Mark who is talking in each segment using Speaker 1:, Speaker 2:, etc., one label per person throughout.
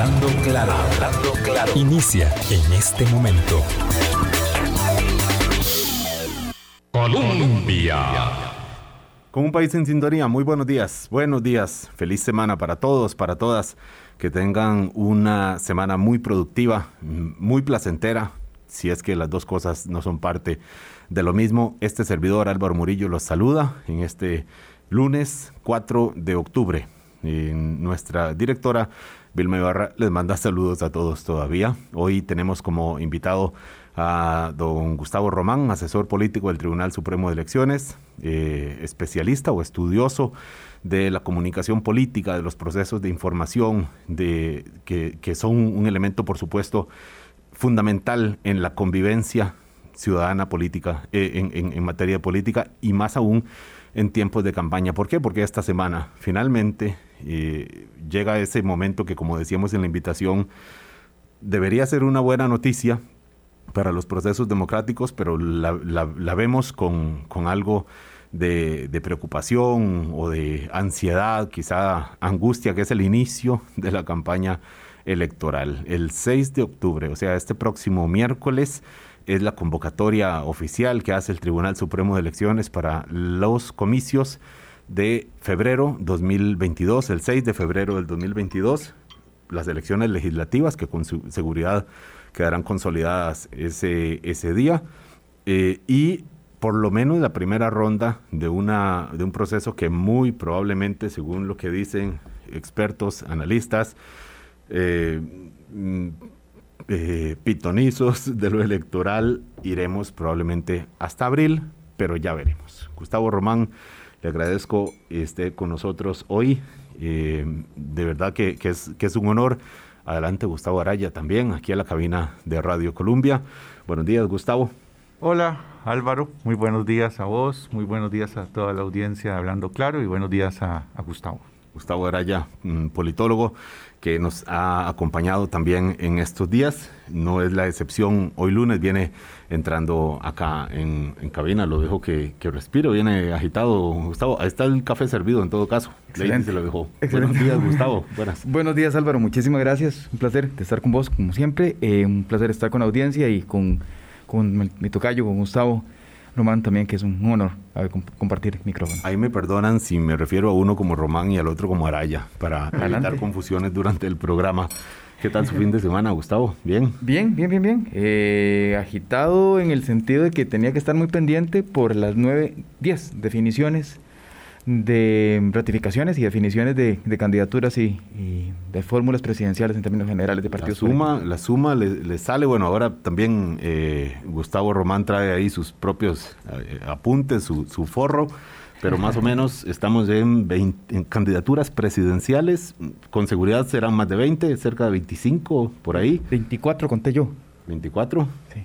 Speaker 1: Hablando claro, hablando claro. Inicia en este momento. Colombia.
Speaker 2: Con un país en sintonía, muy buenos días, buenos días, feliz semana para todos, para todas, que tengan una semana muy productiva, muy placentera, si es que las dos cosas no son parte de lo mismo. Este servidor Álvaro Murillo los saluda en este lunes 4 de octubre. nuestra directora Vilma Ibarra les manda saludos a todos todavía. Hoy tenemos como invitado a don Gustavo Román, asesor político del Tribunal Supremo de Elecciones, eh, especialista o estudioso de la comunicación política, de los procesos de información, de, que, son un elemento, por supuesto, fundamental en la convivencia ciudadana política, eh, en, materia política y más aún en tiempos de campaña. ¿Por qué? Porque esta semana finalmente eh, llega ese momento que, como decíamos en la invitación, debería ser una buena noticia para los procesos democráticos, pero la, vemos con, algo de, preocupación o de ansiedad, quizá angustia, que es el inicio de la campaña electoral. El 6 de octubre, o sea, este próximo miércoles, es la convocatoria oficial que hace el Tribunal Supremo de Elecciones para los comicios de febrero 2022, el 6 de febrero del 2022, las elecciones legislativas que con su seguridad quedarán consolidadas ese, ese día eh, y por lo menos la primera ronda de, una, de un proceso que muy probablemente, según lo que dicen expertos, analistas, eh, eh, pitonizos de lo electoral, iremos probablemente hasta abril, pero ya veremos. Gustavo Román, le agradezco esté con nosotros hoy. Eh, de verdad que, es, que es un honor. Adelante, Gustavo Araya, también aquí a la cabina de Radio Colombia. Buenos días, Gustavo.
Speaker 3: Hola, Álvaro. Muy buenos días a vos, muy buenos días a toda la audiencia Hablando Claro y buenos días a Gustavo.
Speaker 2: Gustavo Araya, politólogo que nos ha acompañado también en estos días. No es la excepción. Hoy lunes viene entrando acá en, cabina. Lo dejo que, que respiro. Viene agitado, Gustavo. Ahí está el café servido en todo caso.
Speaker 3: Excelente. se lo dejó.
Speaker 2: Buenos días, Gustavo.
Speaker 3: Buenas. Buenos días, Álvaro. Muchísimas gracias. Un placer de estar con vos, como siempre. Eh, un placer estar con la audiencia y con, con mi tocayo, con Gustavo. Román también, que es un honor compartir micrófono.
Speaker 2: Ahí me perdonan si me refiero a uno como Román y al otro como Araya, para evitar confusiones durante el programa. ¿Qué tal su fin de semana, Gustavo? ¿Bien?
Speaker 3: Bien, bien, bien, bien. Eh, agitado en el sentido de que tenía que estar muy pendiente por las nueve, diez definiciones de ratificaciones y definiciones de, candidaturas y, de fórmulas presidenciales en términos generales de partidos.
Speaker 2: La suma, la suma le, sale, bueno, ahora también eh, Gustavo Román trae ahí sus propios eh, apuntes, su, forro, pero más o menos estamos en, en candidaturas presidenciales, con seguridad serán más de 20, cerca de 25 por ahí.
Speaker 3: 24 conté yo.
Speaker 2: ¿24? Sí.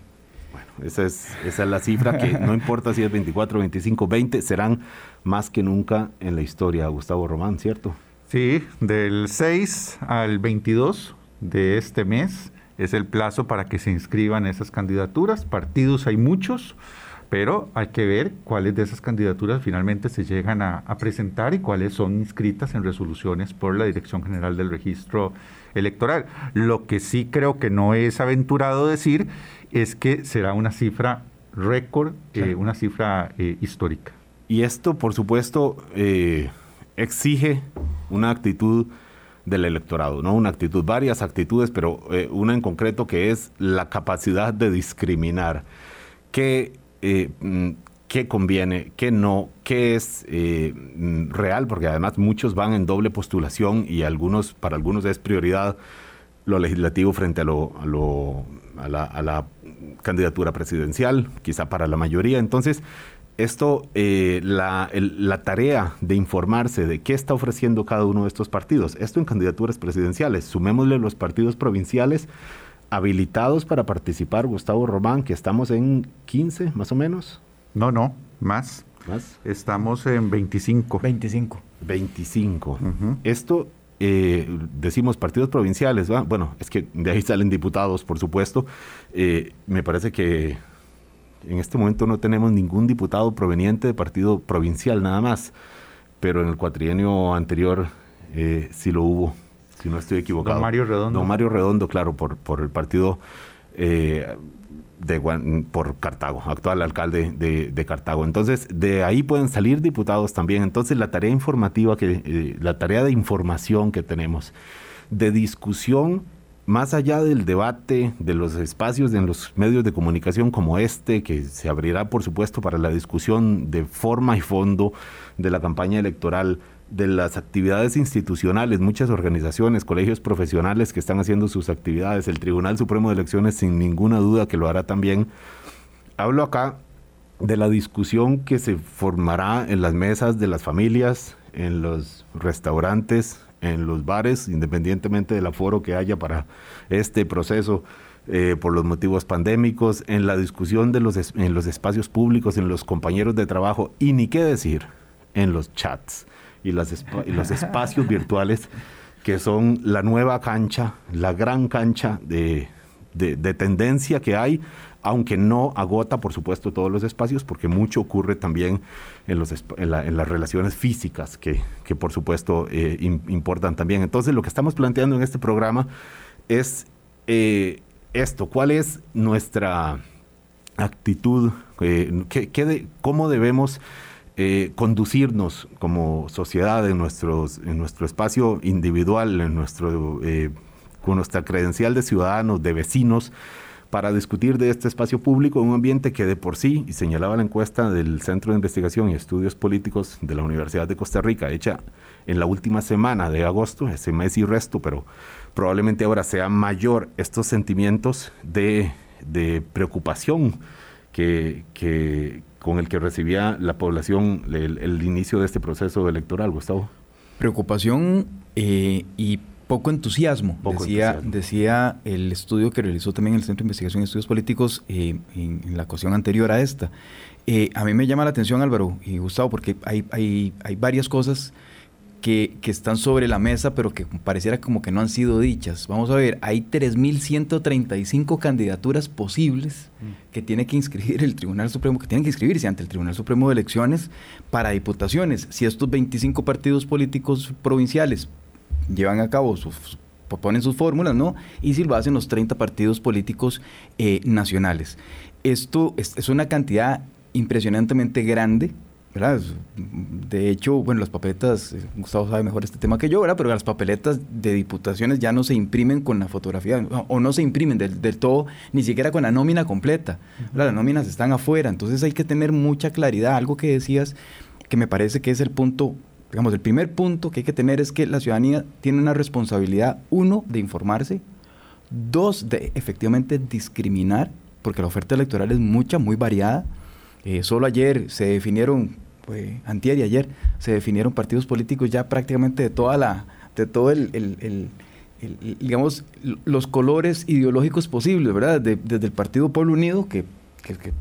Speaker 2: Esa es, esa es la cifra que no importa si es 24, 25, 20, serán más que nunca en la historia, Gustavo Román, ¿cierto?
Speaker 3: Sí, del 6 al 22 de este mes es el plazo para que se inscriban esas candidaturas. Partidos hay muchos, pero hay que ver cuáles de esas candidaturas finalmente se llegan a, a, presentar y cuáles son inscritas en resoluciones por la Dirección General del Registro Electoral. Lo que sí creo que no es aventurado decir es que será una cifra récord, eh, una cifra eh, histórica.
Speaker 2: Y esto, por supuesto, eh, exige una actitud del electorado, ¿no? Una actitud, varias actitudes, pero una en concreto que es la capacidad de discriminar. ¿Qué, mm, qué conviene, qué no, qué es mm, real? Porque además muchos van en doble postulación y algunos, para algunos es prioridad lo legislativo frente a, lo, a, lo, a, la, a la candidatura presidencial, quizá para la mayoría. Entonces, esto, eh, la, la, tarea de informarse de qué está ofreciendo cada uno de estos partidos, esto en candidaturas presidenciales, sumémosle los partidos provinciales habilitados para participar, Gustavo Román, que estamos en 15 más o menos.
Speaker 3: No, no, más. ¿Más? Estamos en 25.
Speaker 2: 25. 25. Esto eh, decimos partidos provinciales, bueno, es que de ahí salen diputados, por supuesto. Eh, me parece que en este momento no tenemos ningún diputado proveniente de partido provincial, nada más, pero en el cuatrienio anterior eh, sí lo hubo. si no estoy equivocado.
Speaker 3: Don Mario Redondo.
Speaker 2: Don Mario Redondo, claro, por, por el partido eh, de, por Cartago, actual alcalde de, Cartago. Entonces, de ahí pueden salir diputados también. Entonces, la tarea informativa, que, eh, la tarea de información que tenemos, de discusión, más allá del debate, de los espacios en los medios de comunicación como este, que se abrirá, por supuesto, para la discusión de forma y fondo de la campaña electoral de las actividades institucionales, muchas organizaciones, colegios profesionales que están haciendo sus actividades, el Tribunal Supremo de Elecciones sin ninguna duda que lo hará también. Hablo acá de la discusión que se formará en las mesas de las familias, en los restaurantes, en los bares, independientemente del aforo que haya para este proceso. Eh, por los motivos pandémicos, en la discusión de los en los espacios públicos, en los compañeros de trabajo y ni qué decir en los chats y, los espacios virtuales que son la nueva cancha, la gran cancha de, tendencia que hay, aunque no agota, por supuesto, todos los espacios, porque mucho ocurre también en, los, en, las relaciones físicas, que, por supuesto eh, importan también. Entonces, lo que estamos planteando en este programa es eh, esto, ¿cuál es nuestra actitud? Eh, ¿Cómo debemos eh, conducirnos como sociedad en, nuestros, en nuestro espacio individual, en nuestro, eh, con nuestra credencial de ciudadanos, de vecinos, para discutir de este espacio público en un ambiente que de por sí, y señalaba la encuesta del Centro de Investigación y Estudios Políticos de la Universidad de Costa Rica, hecha en la última semana de agosto, ese mes y resto, pero probablemente ahora sea mayor estos sentimientos de, de preocupación que, que, con el que recibía la población el, inicio de este proceso electoral, Gustavo?
Speaker 4: Preocupación eh, y poco entusiasmo, decía, decía el estudio que realizó también el Centro de Investigación y Estudios Políticos eh, en, la ocasión anterior a esta. Eh, a mí me llama la atención, Álvaro y Gustavo, porque hay, hay, hay varias cosas que, están sobre la mesa, pero que pareciera como que no han sido dichas. Vamos a ver, hay 3.135 candidaturas posibles mm. que tiene que inscribir el Tribunal Supremo, que tienen que inscribirse ante el Tribunal Supremo de Elecciones para diputaciones. Si estos 25 partidos políticos provinciales llevan a cabo sus ponen sus fórmulas, ¿no? Y si lo hacen los 30 partidos políticos eh, nacionales. Esto es una cantidad impresionantemente grande de hecho, bueno, las papeletas, eh, Gustavo sabe mejor este tema que yo, ¿verdad? Pero las papeletas de diputaciones ya no se imprimen con la fotografía, o no se imprimen del, todo, ni siquiera con la nómina completa. Las nóminas están afuera, entonces hay que tener mucha claridad. Algo que decías que me parece que es el punto, digamos, el primer punto que hay que tener es que la ciudadanía tiene una responsabilidad, uno, de informarse, dos, de efectivamente discriminar, porque la oferta electoral es mucha, muy variada. Eh, solo ayer se definieron pues, antier y ayer, se definieron partidos políticos ya prácticamente de toda la, de todo el, digamos, los colores ideológicos posibles, ¿verdad? desde el Partido Pueblo Unido, que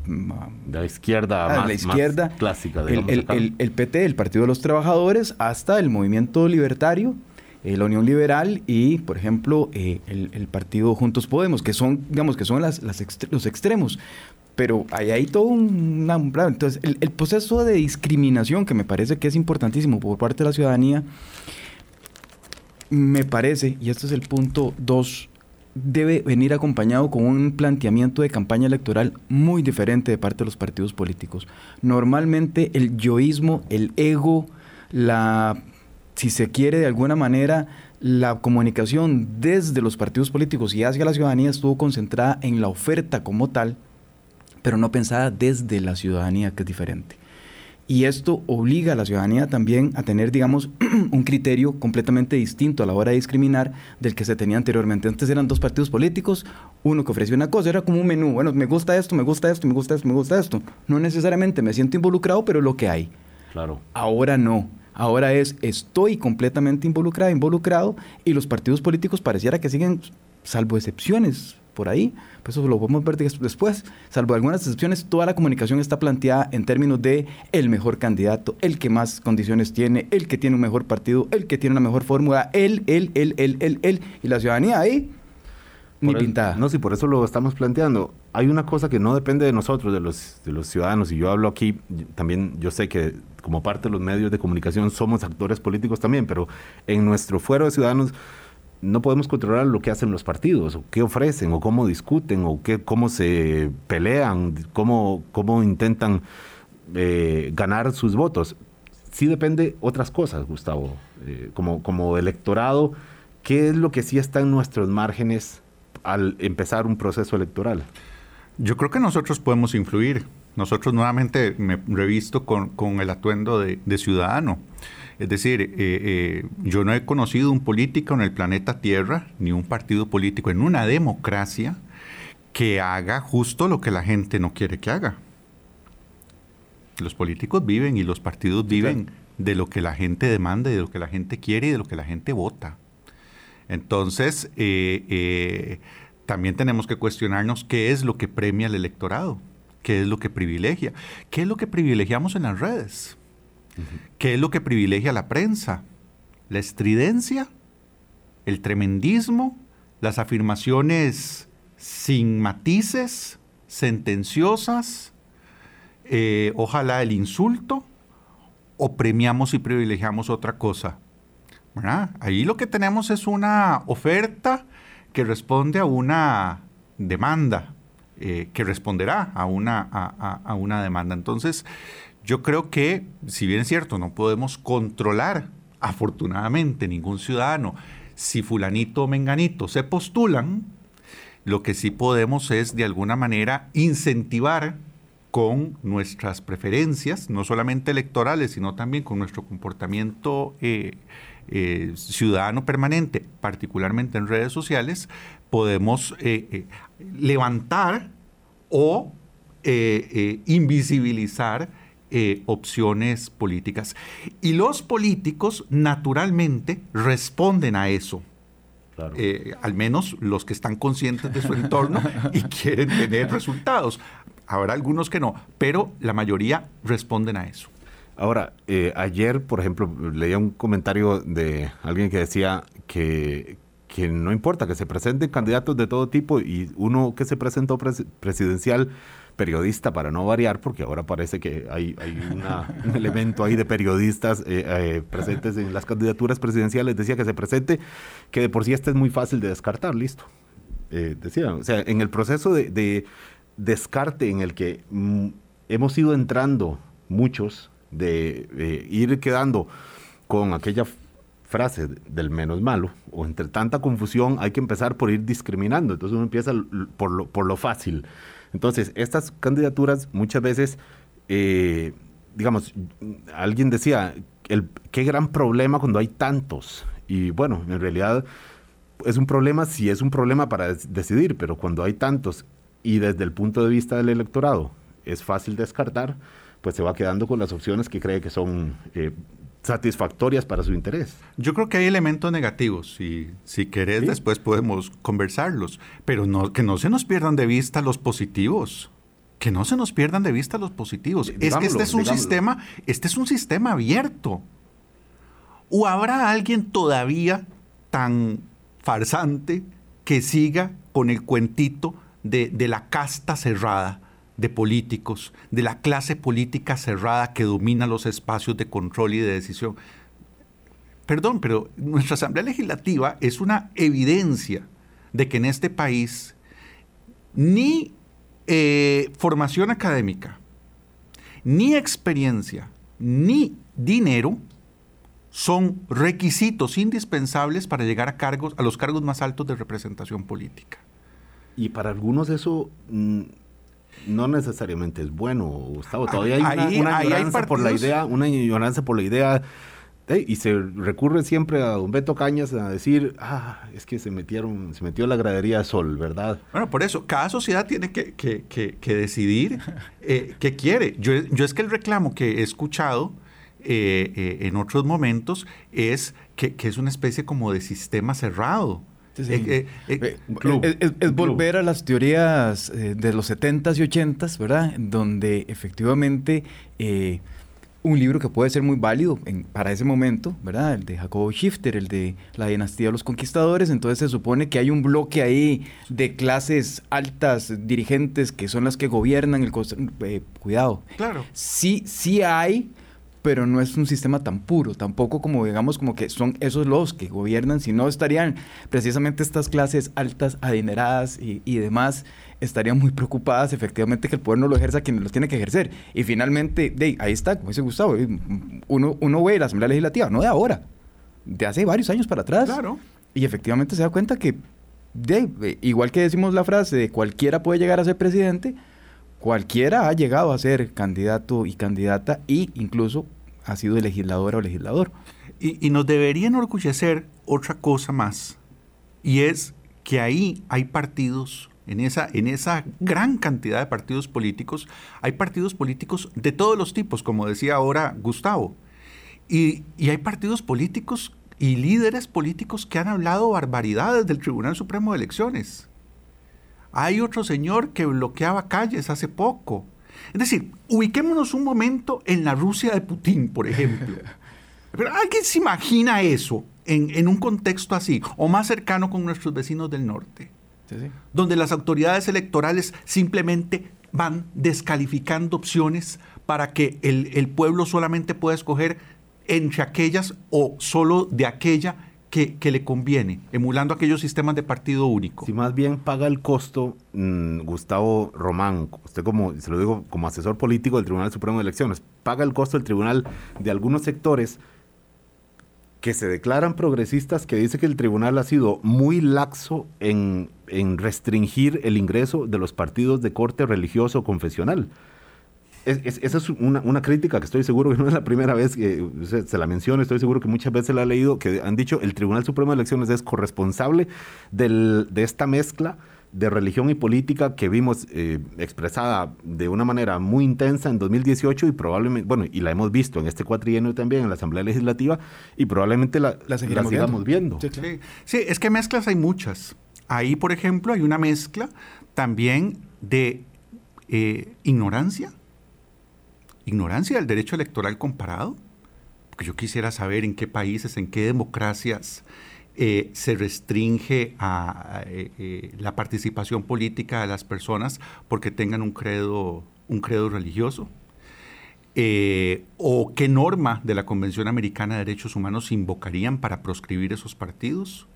Speaker 2: mm, la izquierda ah, más,
Speaker 4: la izquierda,
Speaker 2: clásica,
Speaker 4: el, el, PT, el Partido de los Trabajadores, hasta el Movimiento Libertario, eh, la Unión Liberal y, por ejemplo, eh, el, Partido Juntos Podemos, que son, digamos, que son las, los extremos. Pero hay ahí todo un, Entonces, el, proceso de discriminación, que me parece que es importantísimo por parte de la ciudadanía, me parece, y este es el punto dos, debe venir acompañado con un planteamiento de campaña electoral muy diferente de parte de los partidos políticos. Normalmente el yoísmo, el ego, la, si se quiere de alguna manera, la comunicación desde los partidos políticos y hacia la ciudadanía estuvo concentrada en la oferta como tal, pero no pensada desde la ciudadanía, que es diferente. Y esto obliga a la ciudadanía también a tener, digamos, un criterio completamente distinto a la hora de discriminar del que se tenía anteriormente. Antes eran dos partidos políticos, uno que ofrecía una cosa, era como un menú. Bueno, me gusta esto, me gusta esto, me gusta esto, me gusta esto. No necesariamente me siento involucrado, pero lo que hay.
Speaker 2: Claro.
Speaker 4: Ahora no. Ahora es, estoy completamente involucrado, involucrado, y los partidos políticos pareciera que siguen, salvo excepciones, por ahí, pues eso lo podemos ver después. Salvo algunas excepciones, toda la comunicación está planteada en términos de el mejor candidato, el que más condiciones tiene, el que tiene un mejor partido, el que tiene una mejor fórmula, él, él, él, él, él, él, y la ciudadanía ahí ni pintada.
Speaker 2: No, sí, por eso lo estamos planteando. Hay una cosa que no depende de nosotros, de los, de los ciudadanos, y yo hablo aquí, también yo sé que como parte de los medios de comunicación somos actores políticos también, pero en nuestro fuero de ciudadanos no podemos controlar lo que hacen los partidos, o qué ofrecen, o cómo discuten, o qué, cómo se pelean, cómo, cómo intentan eh, ganar sus votos. Sí depende otras cosas, Gustavo. Eh, como, como electorado, ¿qué es lo que sí está en nuestros márgenes al empezar un proceso electoral?
Speaker 3: Yo creo que nosotros podemos influir. Nosotros nuevamente me revisto con, con el atuendo de, de ciudadano. Es decir, eh, eh, yo no he conocido un político en el planeta Tierra, ni un partido político en una democracia que haga justo lo que la gente no quiere que haga. Los políticos viven y los partidos viven de lo que la gente demanda, de lo que la gente quiere y de lo que la gente vota. Entonces, eh, también tenemos que cuestionarnos qué es lo que premia al electorado, qué es lo que privilegia, qué es lo que privilegiamos en las redes. ¿Qué es lo que privilegia la prensa? La estridencia, el tremendismo, las afirmaciones sin matices, sentenciosas, eh, ojalá el insulto, o premiamos y privilegiamos otra cosa. Ahí lo que tenemos es una oferta que responde a una demanda, eh, que responderá a una, a una demanda. Entonces, yo creo que, si bien es cierto, no podemos controlar, afortunadamente, ningún ciudadano, si fulanito o menganito se postulan, lo que sí podemos es, de alguna manera, incentivar con nuestras preferencias, no solamente electorales, sino también con nuestro comportamiento eh, eh, ciudadano permanente, particularmente en redes sociales, podemos eh, levantar o invisibilizar eh, opciones políticas. Y los políticos naturalmente responden a eso. Eh, al menos los que están conscientes de su entorno y quieren tener resultados. Habrá algunos que no, pero la mayoría responden a eso.
Speaker 2: Ahora, eh, ayer, por ejemplo, leía un comentario de alguien que decía que, que no importa, que se presenten candidatos de todo tipo y uno que se presentó presidencial periodista para no variar, porque ahora parece que hay, un elemento ahí de periodistas eh, eh, presentes en las candidaturas presidenciales, decía que se presente, que de por sí este es muy fácil de descartar, listo. Eh, decía, o sea, en el proceso de, descarte en el que mm, hemos ido entrando muchos, de ir quedando con aquella frase del menos malo, o entre tanta confusión hay que empezar por ir discriminando, entonces uno empieza por lo, por lo fácil. Entonces, estas candidaturas muchas veces, eh, digamos, alguien decía, el, qué gran problema cuando hay tantos. Y bueno, en realidad es un problema si es un problema para decidir, pero cuando hay tantos y desde el punto de vista del electorado es fácil descartar, pues se va quedando con las opciones que cree que son eh, satisfactorias para su interés.
Speaker 3: Yo creo que hay elementos negativos y si querés después podemos conversarlos, pero no, que no se nos pierdan de vista los positivos. Que no se nos pierdan de vista los positivos. es que este es un sistema, este es un sistema abierto. ¿O habrá alguien todavía tan farsante que siga con el cuentito de, de la casta cerrada? De políticos, de la clase política cerrada que domina los espacios de control y de decisión. Perdón, pero nuestra Asamblea Legislativa es una evidencia de que en este país ni eh, formación académica, ni experiencia, ni dinero son requisitos indispensables para llegar a cargos, a los cargos más altos de representación política.
Speaker 2: Y para algunos eso mm, no necesariamente es bueno, Gustavo. Todavía hay una, ignorancia por la idea, una ignorancia por la idea y se recurre siempre a don Beto Cañas a decir, ah, es que se metieron, se metió la gradería de sol, ¿verdad?
Speaker 3: Bueno, por eso, cada sociedad tiene que, que, decidir eh, qué quiere. Yo, yo, es que el reclamo que he escuchado eh, eh, en otros momentos es que, que, es una especie como de sistema cerrado.
Speaker 4: Eh, eh, eh, es, volver a las teorías de los 70s y 80s, ¿verdad? Donde efectivamente un libro que puede ser muy válido para ese momento, ¿verdad? El de Jacobo Schifter, el de La dinastía de los conquistadores. Entonces se supone que hay un bloque ahí de clases altas, dirigentes, que son las que gobiernan el... cuidado.
Speaker 3: Claro.
Speaker 4: Sí, sí hay pero no es un sistema tan puro, tampoco como digamos como que son esos los que gobiernan, si no estarían precisamente estas clases altas, adineradas y, y demás, estarían muy preocupadas efectivamente que el poder no lo ejerza quien lo tiene que ejercer. Y finalmente, de, ahí está, como dice Gustavo, uno, uno ve la Asamblea Legislativa, no de ahora, de hace varios años para atrás.
Speaker 3: Claro.
Speaker 4: Y efectivamente se da cuenta que, de, igual que decimos la frase de cualquiera puede llegar a ser presidente, cualquiera ha llegado a ser candidato y candidata e incluso ha sido legisladora o legislador.
Speaker 3: Y, nos debería enorgullecer otra cosa más, y es que ahí hay partidos, en esa, en esa gran cantidad de partidos políticos, hay partidos políticos de todos los tipos, como decía ahora Gustavo. Y, y, hay partidos políticos y líderes políticos que han hablado barbaridades del Tribunal Supremo de Elecciones. Hay otro señor que bloqueaba calles hace poco. Es decir, ubiquémonos un momento en la Rusia de Putin, por ejemplo. Pero ¿alguien se imagina eso en, un contexto así, o más cercano con nuestros vecinos del norte? Donde las autoridades electorales simplemente van descalificando opciones para que el, el pueblo solamente pueda escoger entre aquellas o solo de aquella que, le conviene, emulando aquellos sistemas de partido único.
Speaker 2: Si más bien paga el costo, mm, Gustavo Román, usted como, se lo digo como asesor político del Tribunal Supremo de Elecciones, paga el costo del tribunal de algunos sectores que se declaran progresistas, que dice que el tribunal ha sido muy laxo en, en restringir el ingreso de los partidos de corte religioso confesional esa es una, crítica que estoy seguro que no es la primera vez que se, la menciona, estoy seguro que muchas veces la ha leído, que han dicho el Tribunal Supremo de Elecciones es corresponsable de esta mezcla de religión y política que vimos eh, expresada de una manera muy intensa en 2018 y probablemente, bueno, y la hemos visto en este cuatrienio también en la Asamblea Legislativa y probablemente la, la, sigamos viendo.
Speaker 3: Sí, es que mezclas hay muchas. Ahí, por ejemplo, hay una mezcla también de eh, ignorancia ignorancia del derecho electoral comparado, porque yo quisiera saber en qué países, en qué democracias eh, se restringe a, eh, eh, la participación política de las personas porque tengan un credo, un credo religioso. o qué norma de la Convención Americana de Derechos Humanos invocarían para proscribir esos partidos.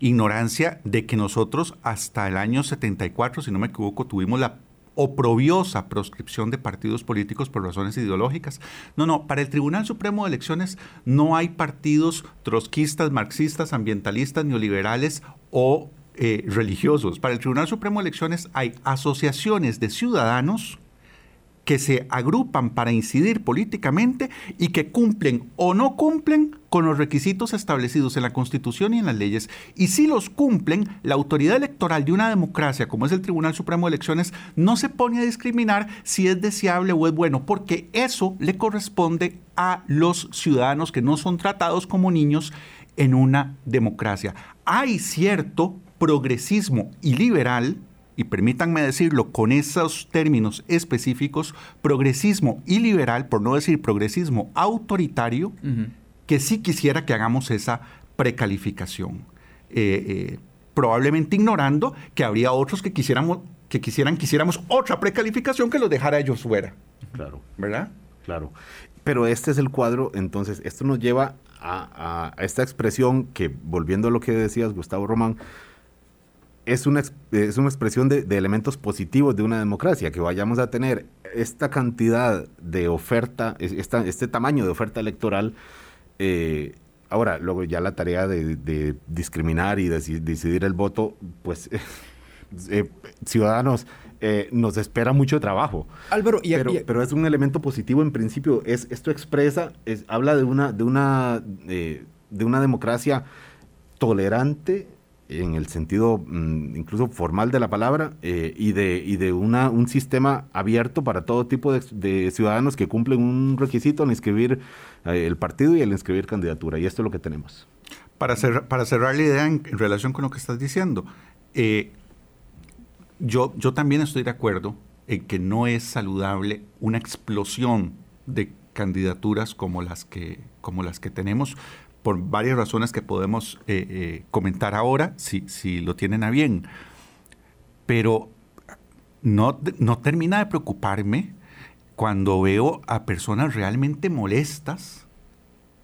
Speaker 3: Ignorancia de que nosotros hasta el año 74, si no me equivoco, tuvimos la oprobiosa proscripción de partidos políticos por razones ideológicas. No, no, para el Tribunal Supremo de Elecciones no hay partidos trotskistas, marxistas, ambientalistas, neoliberales o eh, religiosos. Para el Tribunal Supremo de Elecciones hay asociaciones de ciudadanos que se agrupan para incidir políticamente y que cumplen o no cumplen con los requisitos establecidos en la Constitución y en las leyes. Y si los cumplen, la autoridad electoral de una democracia, como es el Tribunal Supremo de Elecciones, no se pone a discriminar si es deseable o es bueno, porque eso le corresponde a los ciudadanos que no son tratados como niños en una democracia. Hay cierto progresismo y liberal y permítanme decirlo con esos términos específicos, progresismo y liberal, por no decir progresismo autoritario, que sí quisiera que hagamos esa precalificación. Eh, eh, probablemente ignorando que habría otros que quisiéramos que quisieran quisiéramos otra precalificación que los dejara ellos fuera.
Speaker 2: Claro.
Speaker 3: ¿Verdad?
Speaker 2: Claro. Pero este es el cuadro, entonces, esto nos lleva a, a esta expresión que, volviendo a lo que decías, Gustavo Román, es una, es una expresión de, elementos positivos de una democracia, que vayamos a tener esta cantidad de oferta, esta, este tamaño de oferta electoral. Eh, ahora, luego ya la tarea de, discriminar y decidir el voto, pues eh, ciudadanos, eh, nos espera mucho trabajo.
Speaker 4: Álvaro,
Speaker 2: pero, pero, es un elemento positivo en principio. Es, esto expresa, es, habla de una, de una, de una democracia tolerante, en el sentido mm, incluso formal de la palabra eh, y de, y de un sistema abierto para todo tipo de, ciudadanos que cumplen un requisito al inscribir eh, el partido y al inscribir candidatura. Y esto es lo que tenemos.
Speaker 3: Para, cerrar, para cerrar la idea en, relación con lo que estás diciendo, eh, yo, yo también estoy de acuerdo en que no es saludable una explosión de candidaturas como las que, como las que tenemos, por varias razones que podemos eh, eh, comentar ahora, si, si, lo tienen a bien. Pero no, no termina de preocuparme cuando veo a personas realmente molestas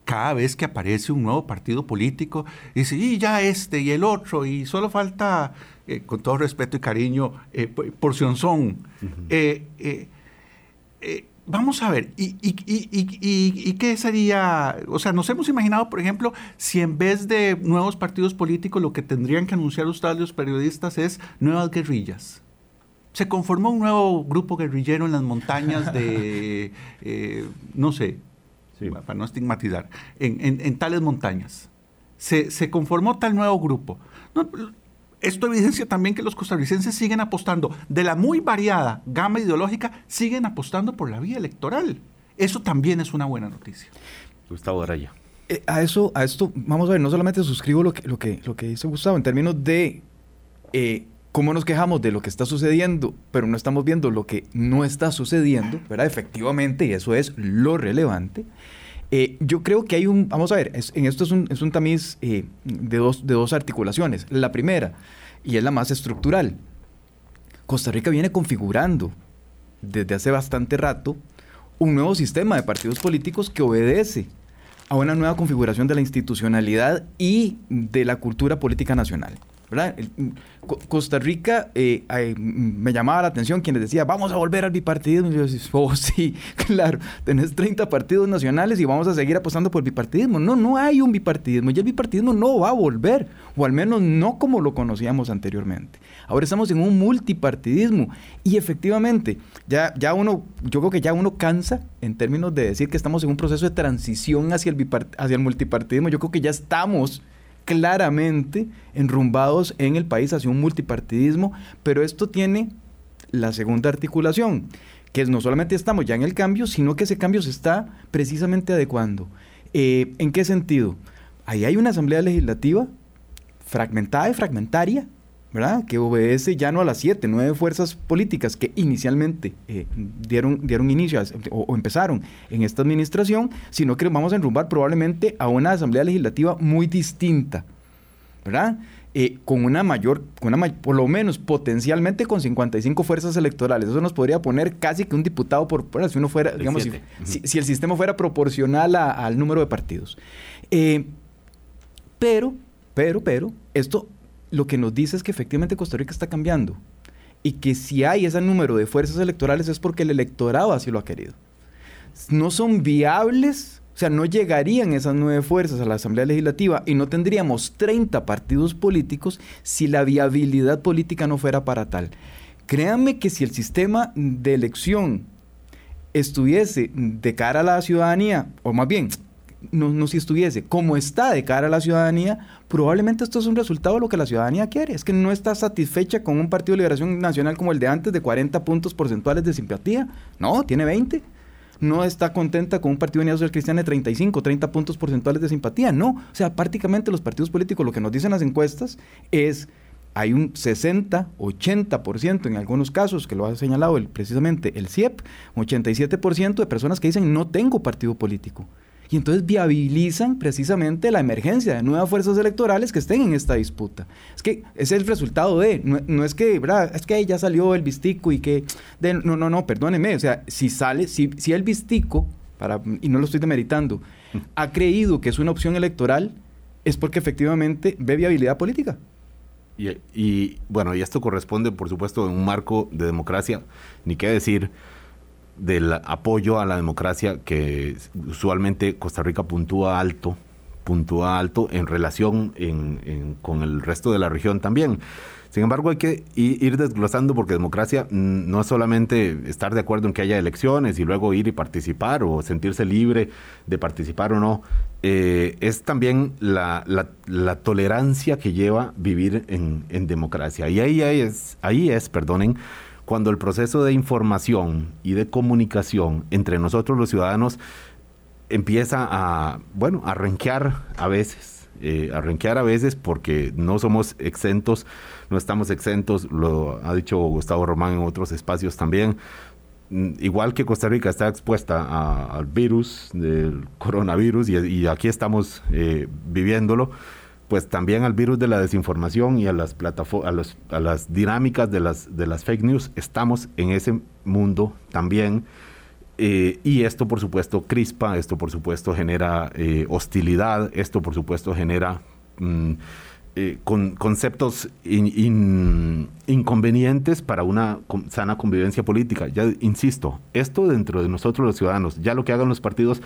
Speaker 3: cada vez que aparece un nuevo partido político, y dice, y ya este y el otro, y solo falta, eh, con todo respeto y cariño, eh, porción son. Eh, vamos a ver, ¿y, y, qué sería? O sea, nos hemos imaginado, por ejemplo, si en vez de nuevos partidos políticos lo que tendrían que anunciar ustedes los periodistas es nuevas guerrillas se conformó un nuevo grupo guerrillero en las montañas de, no sé, para no estigmatizar, en, tales montañas. Se, conformó tal nuevo grupo. Esto evidencia también que los costarricenses siguen apostando, de la muy variada gama ideológica, siguen apostando por la vía electoral. Eso también es una buena noticia.
Speaker 2: Gustavo Araya.
Speaker 4: Eh, a eso, a esto, vamos a ver, no solamente suscribo lo que, lo que, lo que dice Gustavo en términos de eh, cómo nos quejamos de lo que está sucediendo, pero no estamos viendo lo que no está sucediendo, ¿verdad? Efectivamente, y eso es lo relevante. Eh, yo creo que hay un, vamos a ver, en esto es un, es un tamiz eh, de, dos, de dos articulaciones. La primera, y es la más estructural, Costa Rica viene configurando desde hace bastante rato un nuevo sistema de partidos políticos que obedece a una nueva configuración de la institucionalidad y de la cultura política nacional. Mm, Costa Rica eh, me llamaba la atención quienes decía, vamos a volver al bipartidismo. Y yo decía, oh, sí, claro, tenés 30 partidos nacionales y vamos a seguir apostando por el bipartidismo. No, no hay un bipartidismo y el bipartidismo no va a volver, o al menos no como lo conocíamos anteriormente. Ahora estamos en un multipartidismo y efectivamente, ya, ya uno, yo creo que ya uno cansa en términos de decir que estamos en un proceso de transición hacia el, hacia el multipartidismo. Yo creo que ya estamos claramente enrumbados en el país hacia un multipartidismo, pero esto tiene la segunda articulación, que es no solamente estamos ya en el cambio, sino que ese cambio se está precisamente adecuando. Eh, ¿En qué sentido? Ahí hay una asamblea legislativa fragmentada y fragmentaria, ¿verdad? Que obedece ya no a las siete, nueve fuerzas políticas que inicialmente eh, dieron, dieron inicio o, empezaron en esta administración, sino que vamos a enrumbar probablemente a una asamblea legislativa muy distinta, ¿verdad? Eh, con una mayor, con una por lo menos potencialmente con 55 fuerzas electorales. Eso nos podría poner casi que un diputado por, si uno fuera, digamos, si, el sistema fuera proporcional al número de partidos. Eh, pero, pero, pero, esto lo que nos dice es que efectivamente Costa Rica está cambiando y que si hay ese número de fuerzas electorales es porque el electorado así lo ha querido. No son viables, o sea, no llegarían esas nueve fuerzas a la Asamblea Legislativa y no tendríamos 30 partidos políticos si la viabilidad política no fuera para tal. Créanme que si el sistema de elección estuviese de cara a la ciudadanía, o más bien, no, si estuviese como está de cara a la ciudadanía, probablemente esto es un resultado de lo que la ciudadanía quiere. Es que no está satisfecha con un Partido de Liberación Nacional como el de antes de 40 puntos porcentuales de simpatía. No, tiene 20. No está contenta con un Partido Unido Social Cristiano de 35, 30 puntos porcentuales de simpatía. No. O sea, prácticamente los partidos políticos lo que nos dicen las encuestas es hay un 60, 80% en algunos casos, que lo ha señalado el, precisamente el CIEP, 87% de personas que dicen no tengo partido político y entonces viabilizan precisamente la emergencia de nuevas fuerzas electorales que estén en esta disputa. Es que ese es el resultado de, no, es que, ¿verdad? Es que ahí ya salió el vistico y que, no, no, no, perdóneme, o sea, si sale, si, si el vistico, para, y no lo estoy demeritando, ha creído que es una opción electoral, es porque efectivamente ve viabilidad política.
Speaker 2: Y, y, bueno, y esto corresponde, por supuesto, en un marco de democracia, ni qué decir del apoyo a la democracia que usualmente Costa Rica puntúa alto, puntúa alto en relación con el resto de la región también. Sin embargo, hay que ir desglosando porque democracia no es solamente estar de acuerdo en que haya elecciones y luego ir y participar o sentirse libre de participar o no. Eh, es también la, tolerancia que lleva vivir en, democracia. Y ahí es, ahí es, perdonen, cuando el proceso de información y de comunicación entre nosotros los ciudadanos empieza a, bueno, a renquear a veces, eh, a renquear a veces porque no somos exentos, no estamos exentos, lo ha dicho Gustavo Román en otros espacios también. Mm, igual que Costa Rica está expuesta al virus del coronavirus y, aquí estamos eh, viviéndolo, pues también al virus de la desinformación y a las plataformas, a, las dinámicas de las, de las fake news. Estamos en ese mundo también Eh, y esto, por supuesto, crispa, esto, por supuesto, genera eh, hostilidad, esto, por supuesto, genera mm, eh, con, conceptos inconvenientes para una sana convivencia política. Ya insisto, esto dentro de nosotros los ciudadanos, ya lo que hagan los partidos,